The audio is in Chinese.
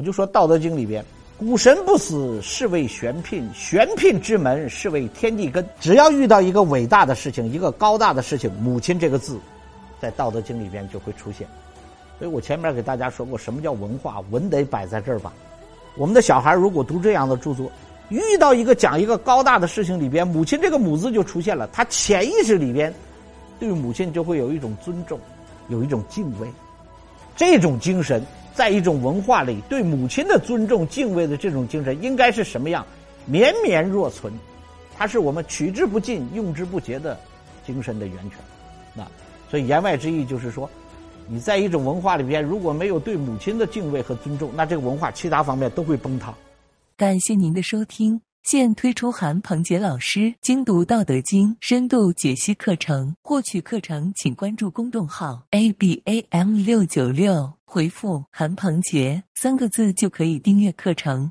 我就说《道德经》里边，谷神不死，是谓玄牝；玄牝之门，是谓天地根。只要遇到一个伟大的事情，一个高大的事情，“母亲”这个字，在《道德经》里边就会出现。所以我前面给大家说过，什么叫文化？文得摆在这儿吧。我们的小孩如果读这样的著作，遇到一个讲一个高大的事情里边，“母亲”这个“母”字就出现了，他潜意识里边对母亲就会有一种尊重，有一种敬畏。这种精神。在一种文化里，对母亲的尊重、敬畏的这种精神，应该是什么样？绵绵若存，它是我们取之不尽、用之不竭的精神的源泉。那所以言外之意就是说，你在一种文化里边，如果没有对母亲的敬畏和尊重，那这个文化其他方面都会崩塌。感谢您的收听。现推出韩鹏杰老师精读《道德经》深度解析课程，获取课程请关注公众号 a b a m 六九六，回复“韩鹏杰”三个字就可以订阅课程。